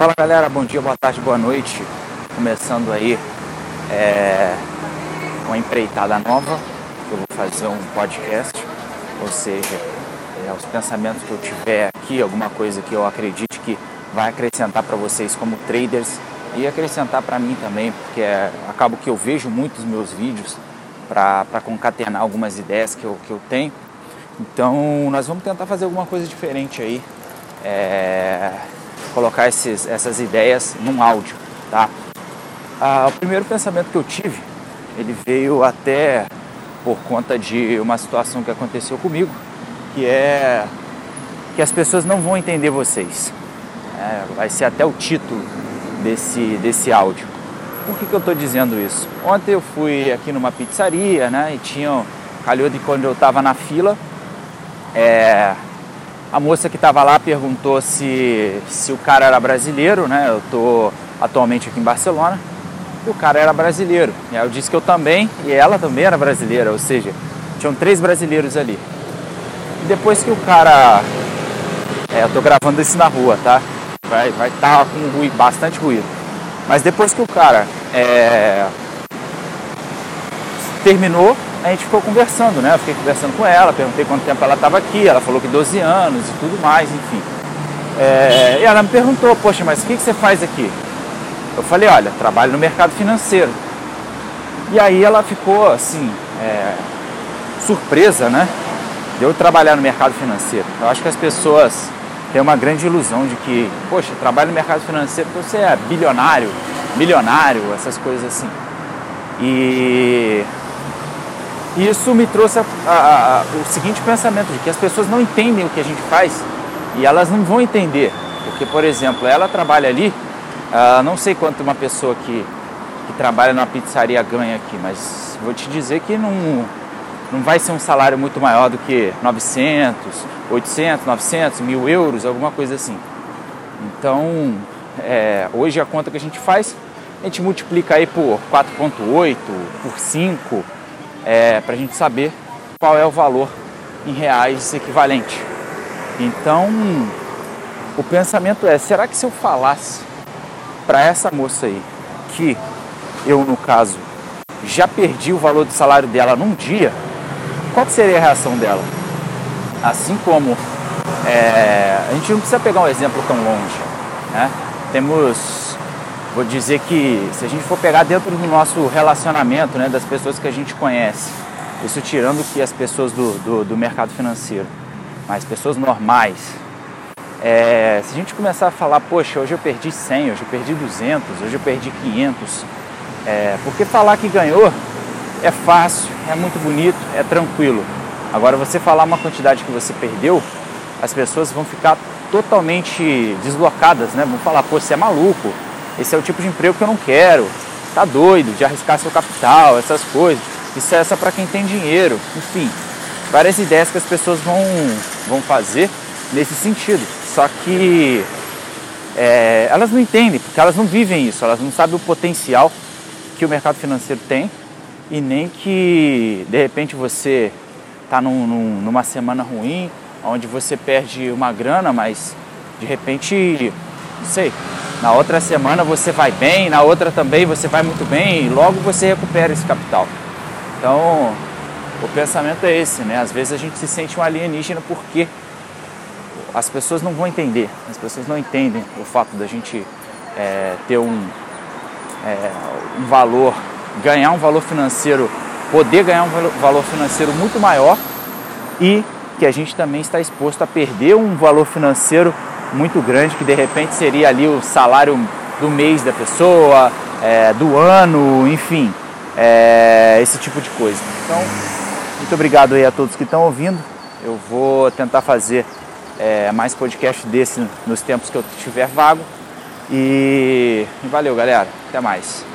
Fala galera, bom dia, boa tarde, boa noite. Começando aí é, uma empreitada nova. Eu vou fazer um podcast, ou seja, é, os pensamentos que eu tiver aqui, alguma coisa que eu acredite que vai acrescentar para vocês como traders e acrescentar para mim também, porque é, acabo que eu vejo muitos meus vídeos para concatenar algumas ideias que eu, que eu tenho. Então nós vamos tentar fazer alguma coisa diferente aí. É, colocar esses, essas ideias num áudio, tá? Ah, o primeiro pensamento que eu tive, ele veio até por conta de uma situação que aconteceu comigo, que é que as pessoas não vão entender vocês. É, vai ser até o título desse, desse áudio. Por que, que eu estou dizendo isso? Ontem eu fui aqui numa pizzaria, né? E tinha calhou de quando eu estava na fila, é, a moça que estava lá perguntou se, se o cara era brasileiro, né? Eu estou atualmente aqui em Barcelona. E o cara era brasileiro. E aí eu disse que eu também, e ela também era brasileira, ou seja, tinham três brasileiros ali. E depois que o cara. É, eu estou gravando isso na rua, tá? Vai vai tá com ruído, bastante ruído. Mas depois que o cara é, terminou, a gente ficou conversando, né? Eu fiquei conversando com ela, perguntei quanto tempo ela estava aqui, ela falou que 12 anos e tudo mais, enfim. É, e ela me perguntou, poxa, mas o que, que você faz aqui? Eu falei, olha, trabalho no mercado financeiro. E aí ela ficou assim, é, surpresa, né? De eu trabalhar no mercado financeiro. Eu acho que as pessoas têm uma grande ilusão de que, poxa, trabalho no mercado financeiro você é bilionário, milionário, essas coisas assim. E isso me trouxe a, a, a, o seguinte pensamento, de que as pessoas não entendem o que a gente faz e elas não vão entender. Porque, por exemplo, ela trabalha ali, uh, não sei quanto uma pessoa que, que trabalha numa pizzaria ganha aqui, mas vou te dizer que não, não vai ser um salário muito maior do que 900, 800, 900, mil euros, alguma coisa assim. Então, é, hoje a conta que a gente faz, a gente multiplica aí por 4,8, por 5, é, para a gente saber qual é o valor em reais equivalente. Então, o pensamento é: será que se eu falasse para essa moça aí que eu, no caso, já perdi o valor do salário dela num dia, qual seria a reação dela? Assim como é, a gente não precisa pegar um exemplo tão longe, né? Temos vou dizer que se a gente for pegar dentro do nosso relacionamento, né, das pessoas que a gente conhece, isso tirando que as pessoas do, do, do mercado financeiro, mas pessoas normais, é, se a gente começar a falar, poxa, hoje eu perdi 100, hoje eu perdi 200, hoje eu perdi 500, é, porque falar que ganhou é fácil, é muito bonito, é tranquilo. Agora, você falar uma quantidade que você perdeu, as pessoas vão ficar totalmente deslocadas, né? Vão falar, pô, você é maluco, esse é o tipo de emprego que eu não quero. Tá doido de arriscar seu capital, essas coisas. Isso é só para quem tem dinheiro. Enfim, várias ideias que as pessoas vão, vão fazer nesse sentido. Só que é, elas não entendem, porque elas não vivem isso, elas não sabem o potencial que o mercado financeiro tem e nem que de repente você está num, num, numa semana ruim, onde você perde uma grana, mas de repente, não sei, na outra semana você vai bem, na outra também você vai muito bem e logo você recupera esse capital. Então, o pensamento é esse, né? Às vezes a gente se sente um alienígena porque as pessoas não vão entender, as pessoas não entendem o fato da gente é, ter um, é, um valor, ganhar um valor financeiro, poder ganhar um valor financeiro muito maior e que a gente também está exposto a perder um valor financeiro muito grande, que de repente seria ali o salário do mês da pessoa, é, do ano, enfim, é, esse tipo de coisa. Então, muito obrigado aí a todos que estão ouvindo. Eu vou tentar fazer é, mais podcast desse nos tempos que eu tiver vago. E, valeu, galera. Até mais.